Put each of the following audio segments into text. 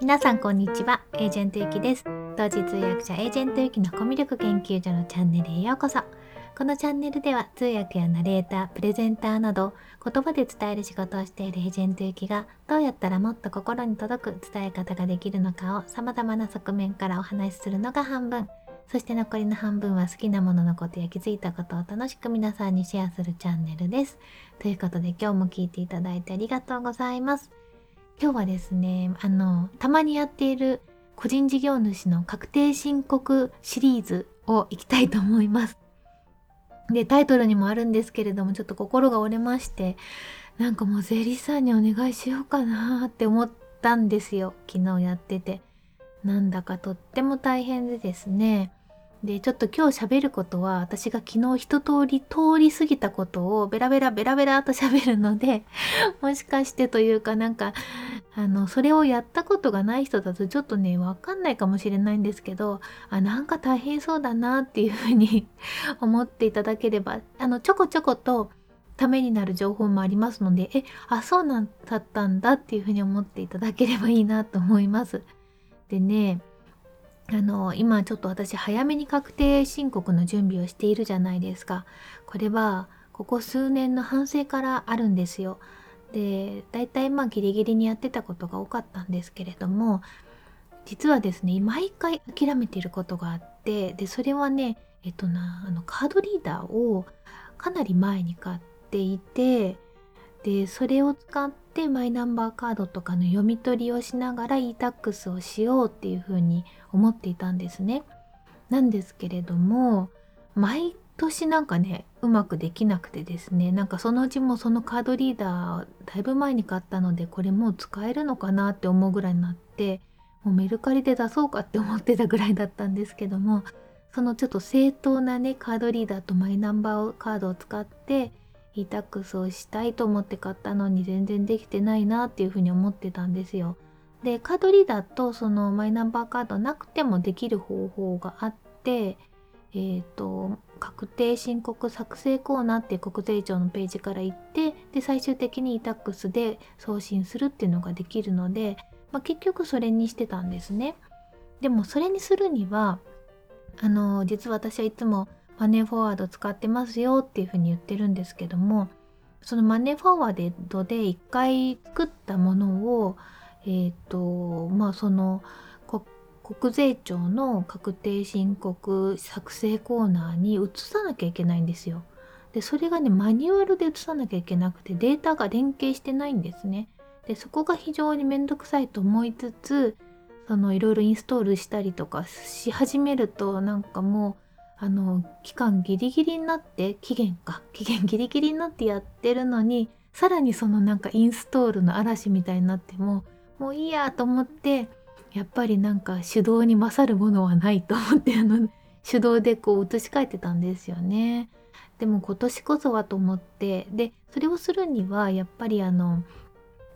皆さんこんにちはエージェントゆきです同時通訳者エージェントゆきのコミュ力研究所のチャンネルへようこそこのチャンネルでは通訳やナレータープレゼンターなど言葉で伝える仕事をしているエージェントゆきがどうやったらもっと心に届く伝え方ができるのかを様々な側面からお話しするのが半分そして残りの半分は好きなもののことや気づいたことを楽しく皆さんにシェアするチャンネルです。ということで今日も聞いていただいてありがとうございます。今日はですね、あの、たまにやっている個人事業主の確定申告シリーズをいきたいと思います。で、タイトルにもあるんですけれども、ちょっと心が折れまして、なんかもう税理士さんにお願いしようかなって思ったんですよ。昨日やってて。なんだかとっても大変でですね。で、ちょっと今日喋ることは、私が昨日一通り通り過ぎたことをベラベラベラベラと喋るので、もしかしてというかなんか、あの、それをやったことがない人だとちょっとね、わかんないかもしれないんですけど、あ、なんか大変そうだなっていうふうに 思っていただければ、あの、ちょこちょことためになる情報もありますので、え、あ、そうなんだったんだっていうふうに思っていただければいいなと思います。でね、あの今ちょっと私早めに確定申告の準備をしているじゃないですか。これはここ数年の反省からあるんですよ。で大体まあギリギリにやってたことが多かったんですけれども実はですね毎回諦めていることがあってでそれはねえっとなあのカードリーダーをかなり前に買っていてでそれを使ってマイナンバーカードとかの読み取りをしながら e-tax をしようっていうふうに思っていたんですね。なんですけれども毎年なんかねうまくできなくてですねなんかそのうちもそのカードリーダーだいぶ前に買ったのでこれもう使えるのかなって思うぐらいになってもうメルカリで出そうかって思ってたぐらいだったんですけどもそのちょっと正当なねカードリーダーとマイナンバーカードを使って e-tax をしたいと思って買ったのに全然できてないなっていうふうに思ってたんですよ。でカードリーダーとそのマイナンバーカードなくてもできる方法があってえーと、確定申告作成コーナーって国税庁のページから行ってで最終的に e-tax で送信するっていうのができるので、まあ、結局それにしてたんですね。でもそれにするにはあの実は私はいつもマネーフォワード使ってますよっていうふうに言ってるんですけどもそのマネーフォワードで一回作ったものをえ、ー、とまあその国税庁の確定申告作成コーナーに移さなきゃいけないんですよ。でそれがねマニュアルで移さなきゃいけなくてデータが連携してないんですね。でそこが非常に面倒くさいと思いつついろいろインストールしたりとかし始めるとなんかもうあの期間ギリギリになって期限か期限ギリギリになってやってるのにさらにそのなんかインストールの嵐みたいになってももういいやと思ってやっぱりなんか手動に勝るものはないと思ってあの手動でこう移し替えてたんですよね。でも今年こそはと思ってでそれをするにはやっぱりあの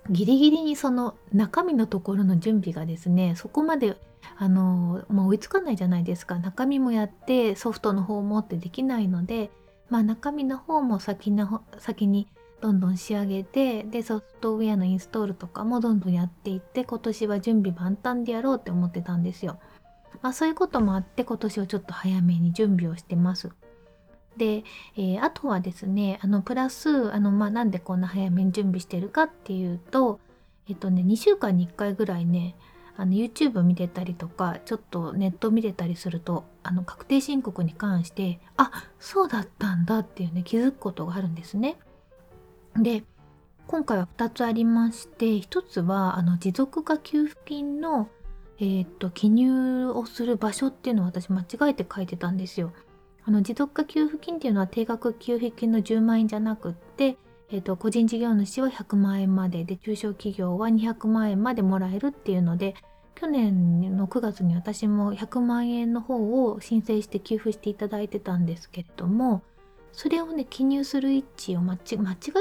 ギリギリにその中身のところの準備がですねそこまであの、まあ、追いつかないじゃないですか中身もやってソフトの方もってできないので、まあ、中身の方も先の先にどんどん仕上げてでソフトウェアのインストールとかもどんどんやっていって今年は準備万端でやろうって思ってたんですよ。まあ、そういうこともあって今年はちょっと早めに準備をしてます。で、えー、あとはですねあのプラスあの、まあ、なんでこんな早めに準備してるかっていうとえっとね2週間に1回ぐらいねあの YouTube 見てたりとかちょっとネット見てたりするとあの確定申告に関してあそうだったんだっていうね気づくことがあるんですね。で今回は2つありまして1つはあの持続化給付金の、えー、っと記入をする場所っていうのを私間違えて書いてたんですよ。あの持続化給付金っていうのは定額給付金の10万円じゃなくって、えーと、個人事業主は100万円までで中小企業は200万円までもらえるっていうので去年の9月に私も100万円の方を申請して給付していただいてたんですけれどもそれをね記入する位置を間違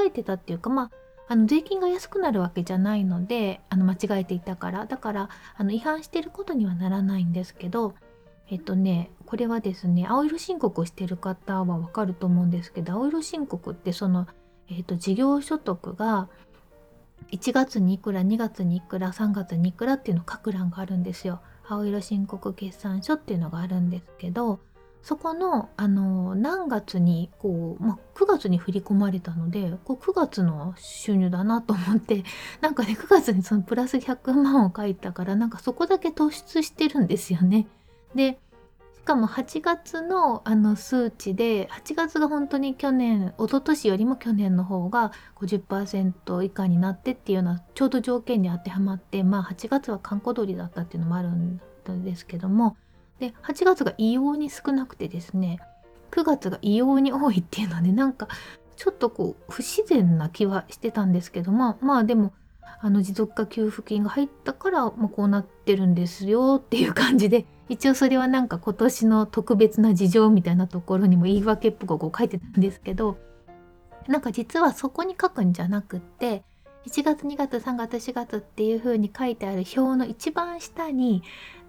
えてたっていうかまああの税金が安くなるわけじゃないのであの間違えていたからだからあの違反してることにはならないんですけどえっとねこれはですね青色申告をしてる方はわかると思うんですけど青色申告ってその、えっと、事業所得が1月にいくら2月にいくら3月にいくらっていうの書く欄があるんですよ。青色申告決算書っていうのがあるんですけどそこのあの何月にこう、まあ、9月に振り込まれたのでこう9月の収入だなと思って なんかね9月にそのプラス100万を書いたからなんかそこだけ突出してるんですよね。でしかも8月のあの数値で8月が本当に去年一昨年よりも去年の方が50%以下になってっていうのはちょうど条件に当てはまってまあ8月は閑古鳥だったっていうのもあるんですけどもで8月が異様に少なくてですね9月が異様に多いっていうのでなんかちょっとこう不自然な気はしてたんですけどまあまあでもあの持続化給付金が入ったから、まあ、こうなってるんですよっていう感じで一応それはなんか今年の特別な事情みたいなところにも言い訳っぽくこう書いてたんですけどなんか実はそこに書くんじゃなくって1月2月3月4月っていう風に書いてある表の一番下に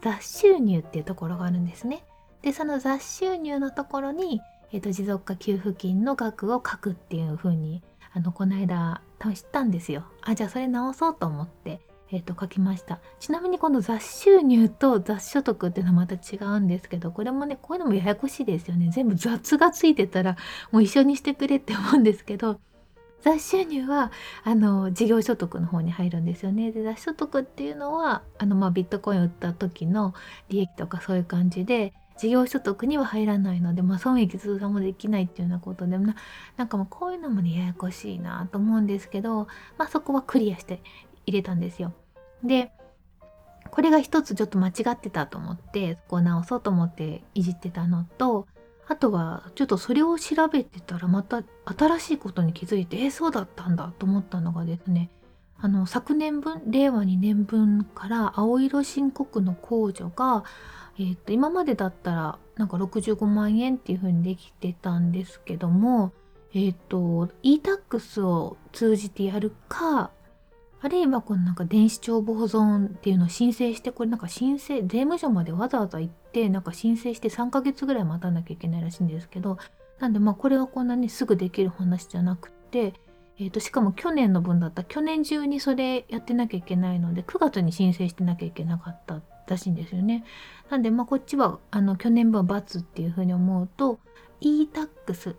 雑収入っていうところがあるんですね。でその雑収入のところに、えーと、持続化給付金の額を書くっていう風にあのこの間知ったんですよ。あじゃあそれ直そうと思ってえー、と書きましたちなみにこの雑収入と雑所得っていうのはまた違うんですけどこれもねこういうのもややこしいですよね全部雑がついてたらもう一緒にしてくれって思うんですけど雑収入はあの事業所得の方に入るんですよねで雑所得っていうのはあの、まあ、ビットコイン売った時の利益とかそういう感じで事業所得には入らないので、まあ、損益通算もできないっていうようなことでななんかもうこういうのもねややこしいなと思うんですけど、まあ、そこはクリアして入れたんですよ。でこれが一つちょっと間違ってたと思ってそこを直そうと思っていじってたのとあとはちょっとそれを調べてたらまた新しいことに気づいてえー、そうだったんだと思ったのがですねあの昨年分令和2年分から青色申告の控除が、えーと、今までだったらなんか65万円っていう風にできてたんですけどもえっ、ー、と e-tax を通じてやるかあるいはこのなんか電子帳簿保存っていうのを申請してこれなんか申請税務署までわざわざ行ってなんか申請して3ヶ月ぐらい待たなきゃいけないらしいんですけどなんでまあこれはこんなにすぐできる話じゃなくて、えー、としかも去年の分だった去年中にそれやってなきゃいけないので9月に申請してなきゃいけなかったらしいんですよね。なんでまあこっちはあの去年分は×っていうふうに思うと e-tax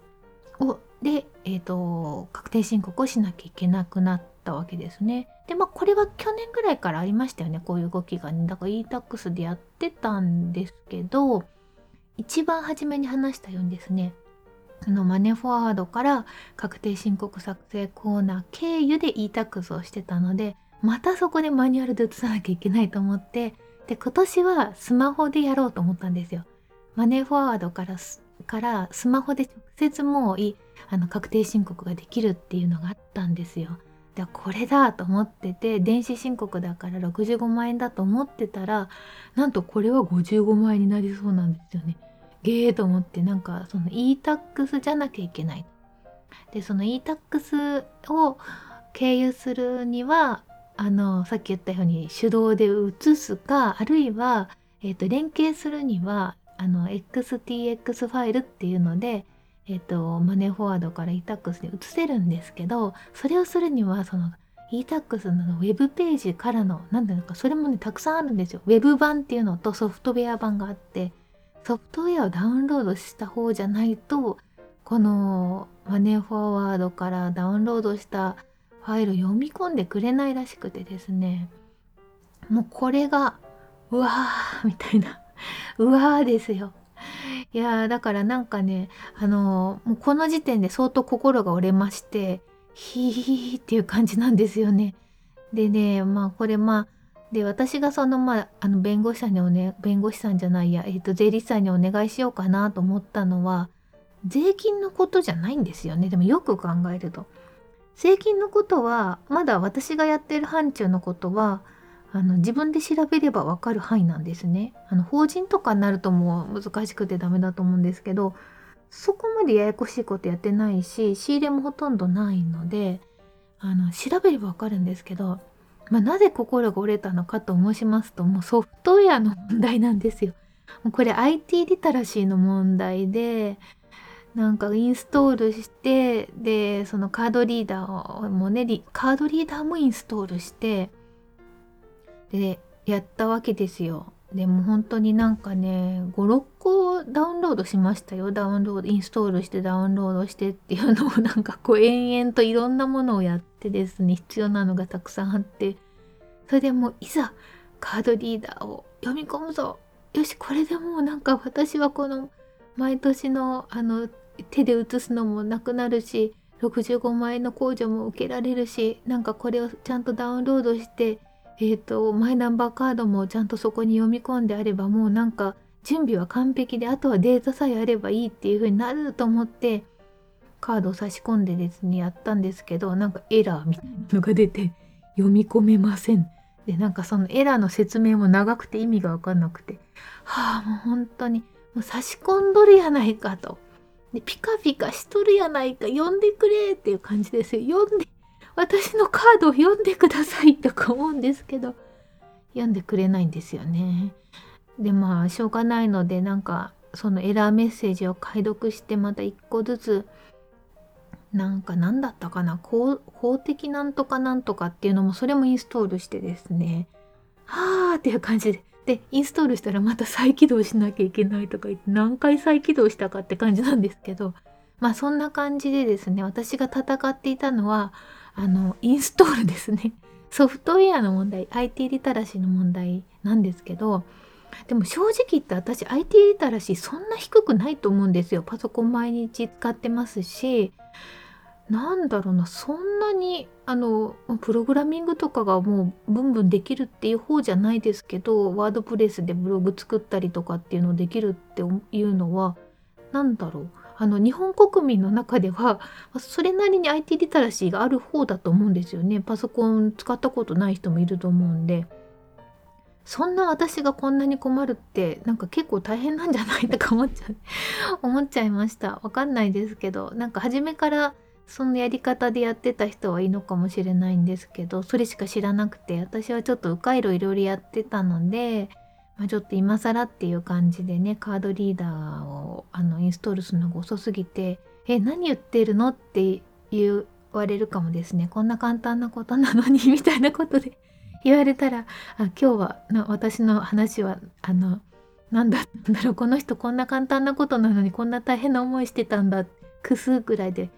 をで、えーと確定申告をしなきゃいけなくなってたわけですね。でまあこれは去年ぐらいからありましたよねこういう動きがねだから e-tax でやってたんですけど一番初めに話したようにですねそのマネーフォワードから確定申告作成コーナー経由で e-tax をしてたのでまたそこでマニュアルで移さなきゃいけないと思ってで今年はスマホでやろうと思ったんですよ。マネーフォワードからからスマホで直接もういあの確定申告ができるっていうのがあったんですよ。でこれだと思ってて電子申告だから65万円だと思ってたらなんとこれは55万円になりそうなんですよね。ゲーと思ってなんかその e-tax じゃなきゃいけない。でその e-tax を経由するにはあのさっき言ったように手動で移すかあるいは、えーと、連携するにはあの XTX ファイルっていうのでえっ、と、マネーフォワードから e-tax に移せるんですけど、それをするには、その e-tax のウェブページからの、なんていうのか、それもね、たくさんあるんですよ。ウェブ版っていうのとソフトウェア版があって、ソフトウェアをダウンロードした方じゃないと、このマネーフォワードからダウンロードしたファイルを読み込んでくれないらしくてですね、もうこれが、うわーみたいな、うわーですよ。いやだからなんかねあのもうこの時点で相当心が折れましてヒーヒーっていう感じなんですよね。でねまあこれまあで私がそのまああの弁護士さんにおね弁護士さんじゃないや、えっ、ー、と税理士さんにお願いしようかなと思ったのは税金のことじゃないんですよねでもよく考えると。税金のことはまだ私がやってる範疇のことはあの自分で調べればわかる範囲なんですね。あの法人とかになるともう難しくてダメだと思うんですけどそこまでややこしいことやってないし仕入れもほとんどないのであの調べればわかるんですけど、まあ、なぜ心が折れたのかと申しますともうソフトウェアの問題なんですよ。これ IT リテラシーの問題でなんかインストールしてでそのカードリーダーもねカードリーダーもインストールしてでやったわけですよ。でも本当になんかね56個ダウンロードしましたよ。ダウンロードインストールしてダウンロードしてっていうのをなんかこう延々といろんなものをやってですね必要なのがたくさんあって。それでもういざカードリーダーを読み込むぞ。よしこれでもうなんか私はこの毎年のあの手で写すのもなくなるし65万円の控除も受けられるしなんかこれをちゃんとダウンロードしてえーと、マイナンバーカードもちゃんとそこに読み込んであればもうなんか準備は完璧であとはデータさえあればいいっていう風になると思ってカードを差し込んでですねやったんですけどなんかエラーみたいなのが出て読み込めません。でなんかそのエラーの説明も長くて意味が分かんなくてはあもう本当にもう差し込んどるやないかと。でピカピカしとるやないか読んでくれっていう感じですよ。読んで私のカードを読んでくださいとか思うんですけど読んでくれないんですよね。でまあしょうがないのでなんかそのエラーメッセージを解読してまた一個ずつなんか何だったかな法的なんとかなんとかっていうのもそれもインストールしてですねはあっていう感じででインストールしたらまた再起動しなきゃいけないとか言って何回再起動したかって感じなんですけどまあそんな感じでですね私が戦っていたのはあのインストールですね。ソフトウェアの問題 IT リタラシーの問題なんですけどでも正直言って私 IT リタラシーそんな低くないと思うんですよ。パソコン毎日使ってますし。なんだろうなそんなにあのプログラミングとかがもうブンブンできるっていう方じゃないですけどワードプレスでブログ作ったりとかっていうのできるっていうのは何だろう。あの日本国民の中ではそれなりに IT リテラシーがある方だと思うんですよね。パソコン使ったことない人もいると思うんで。そんな私がこんなに困るってなんか結構大変なんじゃないとか思っちゃう 思っちゃいました。わかんないですけどなんか初めからそのやり方でやってた人はいいのかもしれないんですけどそれしか知らなくて私はちょっと迂回路いろいろやってたのでまあ、ちょっと今更っていう感じでねカードリーダーをあのインストールするのが遅すぎて「え何言ってるの?」って言われるかもですねこんな簡単なことなのに みたいなことで 言われたらあ今日は私の話はあの何だったんだろうこの人こんな簡単なことなのにこんな大変な思いしてたんだくすぐらいで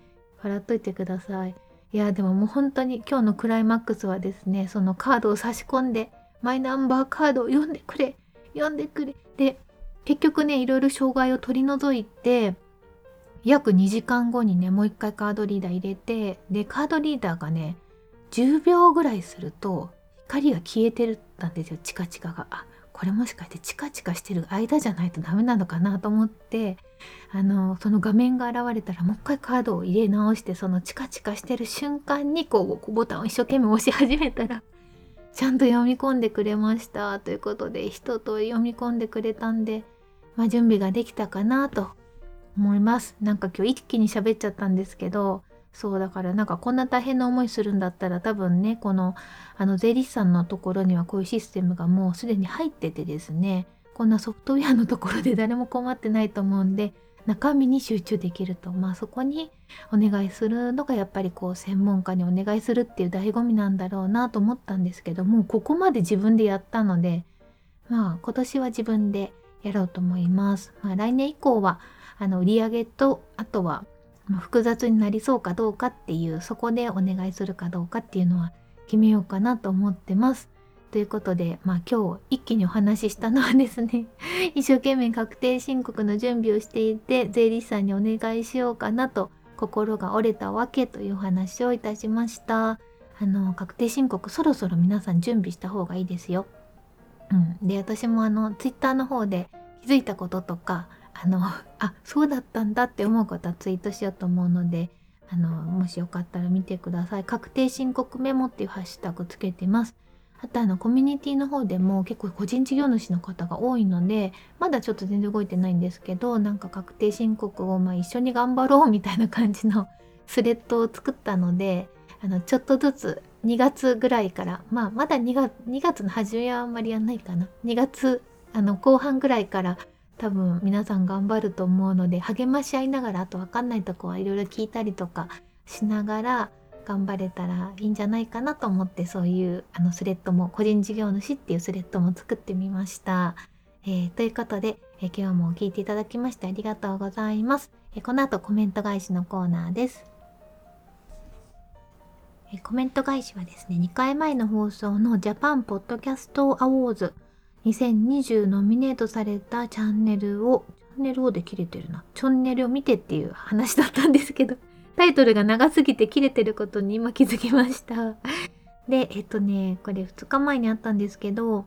笑っといてください。いやでももう本当に今日のクライマックスはですねそのカードを差し込んでマイナンバーカードを読んでくれ読んでくれで結局ねいろいろ障害を取り除いて約2時間後にねもう一回カードリーダー入れてでカードリーダーがね10秒ぐらいすると光が消えてるったんですよチカチカが。あこれもしかしてチカチカしてる間じゃないとダメなのかなと思ってあのその画面が現れたらもう一回カードを入れ直してそのチカチカしてる瞬間にこうボタンを一生懸命押し始めたらちゃんと読み込んでくれました。ということで一通り読み込んでくれたんで、まあ、準備ができたかなと思います。なんか今日一気に喋っちゃったんですけどそうだからなんかこんな大変な思いするんだったら多分ねこのあの税理士さんのところにはこういうシステムがもうすでに入っててですねこんなソフトウェアのところで誰も困ってないと思うんで中身に集中できるとまあそこにお願いするのがやっぱりこう専門家にお願いするっていう醍醐味なんだろうなと思ったんですけどもここまで自分でやったのでまあ今年は自分でやろうと思います。まあ、来年以降はあの売上とあとは複雑になりそうかどうかっていうそこでお願いするかどうかっていうのは決めようかなと思ってます。ということで、まあ今日一気にお話ししたのはですね、一生懸命確定申告の準備をしていて、税理士さんにお願いしようかなと心が折れたわけというお話をいたしました。あの、確定申告そろそろ皆さん準備した方がいいですよ。うん。で、私もあの、ツイッターの方で気づいたこととか、あの、あ、そうだったんだって思うことはツイートしようと思うので、あの、もしよかったら見てください。確定申告メモっていうハッシュタグつけてます。あとあのコミュニティの方でも結構個人事業主の方が多いのでまだちょっと全然動いてないんですけどなんか確定申告をまあ一緒に頑張ろうみたいな感じのスレッドを作ったのであのちょっとずつ2月ぐらいからまあまだ2月 ,2 月の初めはあんまりやんないかな。2月あの後半ぐらいから多分皆さん頑張ると思うので励まし合いながらあと分かんないとこはいろいろ聞いたりとかしながら頑張れたらいいんじゃないかなと思ってそういうあのスレッドも個人事業主っていうスレッドも作ってみました。えー、ということで、えー、今日も聞いていただきましてありがとうございます。えー、この後コメント返しのコーナーです。えコメント返しはですね、2回前の放送のジャパンポッドキャストアウォーズ2020ノミネートされたチャンネルを、チャンネルをで切れてるな。チャンネルを見てっていう話だったんですけど、タイトルが長すぎて切れてることに今気づきました。で、えっとね、これ2日前にあったんですけど、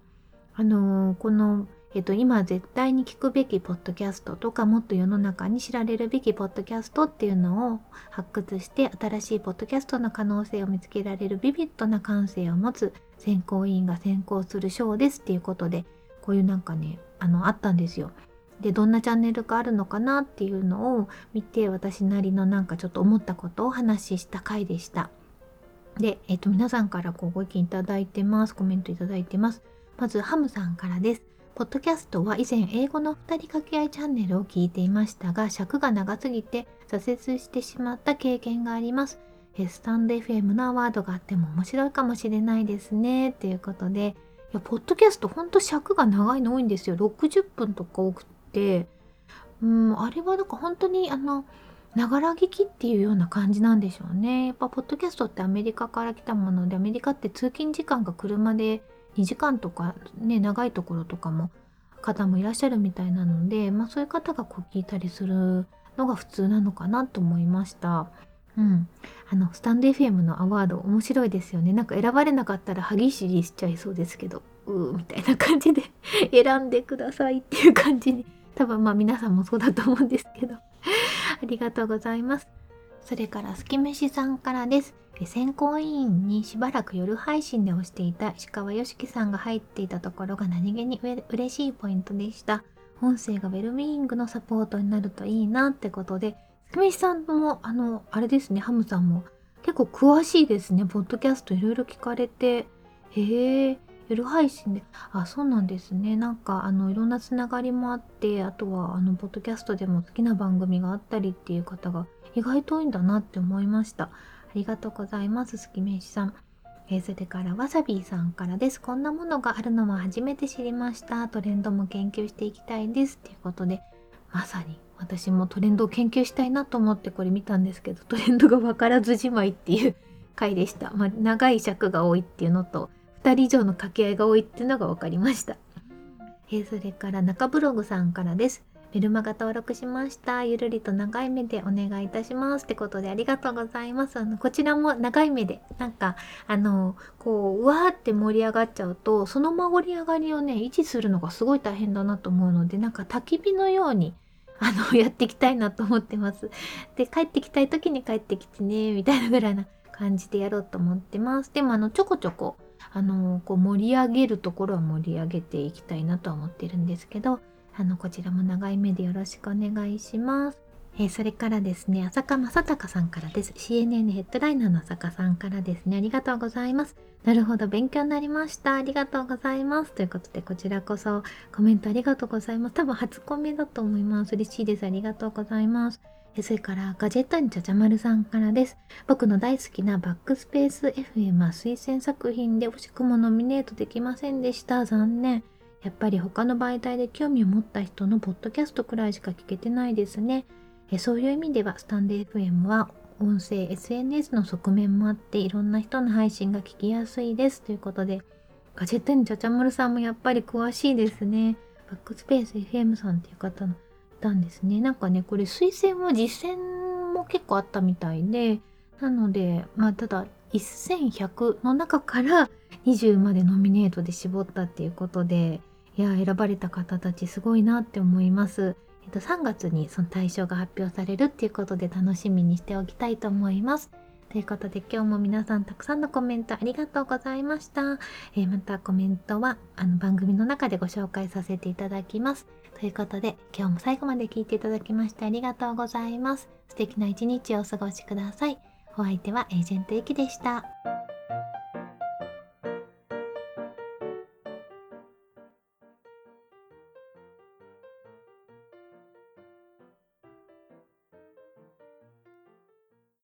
あのー、このえっと、今絶対に聞くべきポッドキャストとかもっと世の中に知られるべきポッドキャストっていうのを発掘して新しいポッドキャストの可能性を見つけられるビビッドな感性を持つ選考委員が選考する賞ですっていうことでこういうなんかねあのあったんですよ。でどんなチャンネルがあるのかなっていうのを見て私なりのなんかちょっと思ったことをお話しした回でした。で、えっと、皆さんからこうご意見いただいてます。コメントいただいてます。まず、ハムさんからです。ポッドキャストは以前英語の2人掛け合いチャンネルを聞いていましたが尺が長すぎて挫折してしまった経験があります。スタンド FM のアワードがあっても面白いかもしれないですね。ということで、いや、ポッドキャストほんと尺が長いの多いんですよ。60分とか多くて、うん、あれはなんか本当にあの、ながら聞きっていうような感じなんでしょうね。やっぱポッドキャストってアメリカから来たもので、アメリカって通勤時間が車で2時間とかね長いところとかも方もいらっしゃるみたいなので、まあ、そういう方がこう聞いたりするのが普通なのかなと思いました。うん、あのスタンド FM のアワード面白いですよねなんか選ばれなかったら歯ぎしりしちゃいそうですけどうーみたいな感じで 選んでくださいっていう感じに多分まあ皆さんもそうだと思うんですけど。ありがとうございます。それからすきめしさんからです。選考委員にしばらく夜配信で押していた石川良樹さんが入っていたところが何気に嬉しいポイントでした。音声がウェルビーイングのサポートになるといいなってことで、すくみさんも、あの、あれですね、ハムさんも結構詳しいですね。ポッドキャストいろいろ聞かれて、へえ、夜配信で、あ、そうなんですね。なんか、あの、いろんなつながりもあって、あとは、あの、ポッドキャストでも好きな番組があったりっていう方が意外と多いんだなって思いました。ありがとうございます。すきめしさん。えー、それからわさびさんからです。こんなものがあるのは初めて知りました。トレンドも研究していきたいです。ということで、まさに私もトレンドを研究したいなと思ってこれ見たんですけど、トレンドがわからずじまいっていう回でした。まあ、長い尺が多いっていうのと、2人以上の掛け合いが多いっていうのが分かりました。えー、それから中ブログさんからです。メルマガ登録しました。ゆるりと長い目でお願いいたします。ってことでありがとうございます。あの、こちらも長い目で、なんか、あの、こう、うわーって盛り上がっちゃうと、その盛り上がりをね、維持するのがすごい大変だなと思うので、なんか焚き火のように、あの、やっていきたいなと思ってます。で、帰ってきたい時に帰ってきてね、みたいなぐらいな感じでやろうと思ってます。でも、あの、ちょこちょこ、あの、こう盛り上げるところは盛り上げていきたいなとは思ってるんですけど、あのこちらも長い目でよろしくお願いします。えー、それからですね、浅香正隆さんからです。CNN ヘッドライナーの浅香さんからですね、ありがとうございます。なるほど、勉強になりました。ありがとうございます。ということで、こちらこそコメントありがとうございます。多分初コメだと思います。嬉しいです。ありがとうございます。それから、ガジェットにちゃちゃまるさんからです。僕の大好きなバックスペース FM は推薦作品で惜しくもノミネートできませんでした。残念。やっぱり他の媒体で興味を持った人のポッドキャストくらいしか聞けてないですね。えそういう意味ではスタンデー FM は音声 SNS の側面もあっていろんな人の配信が聞きやすいですということでガジェットにちゃちゃまるさんもやっぱり詳しいですね。バックスペース FM さんっていう方のたんですね。なんかねこれ推薦は実践も結構あったみたいでなのでまあただ1100の中から20までノミネートで絞ったっていうことでいや選ばれた方たちすごいなって思います。えっと、3月にその対象が発表されるっていうことで楽しみにしておきたいと思います。ということで今日も皆さんたくさんのコメントありがとうございました。えー、またコメントはあの番組の中でご紹介させていただきます。ということで今日も最後まで聞いていただきましてありがとうございます。素敵な一日をお過ごしください。お相手はエージェントゆきでした。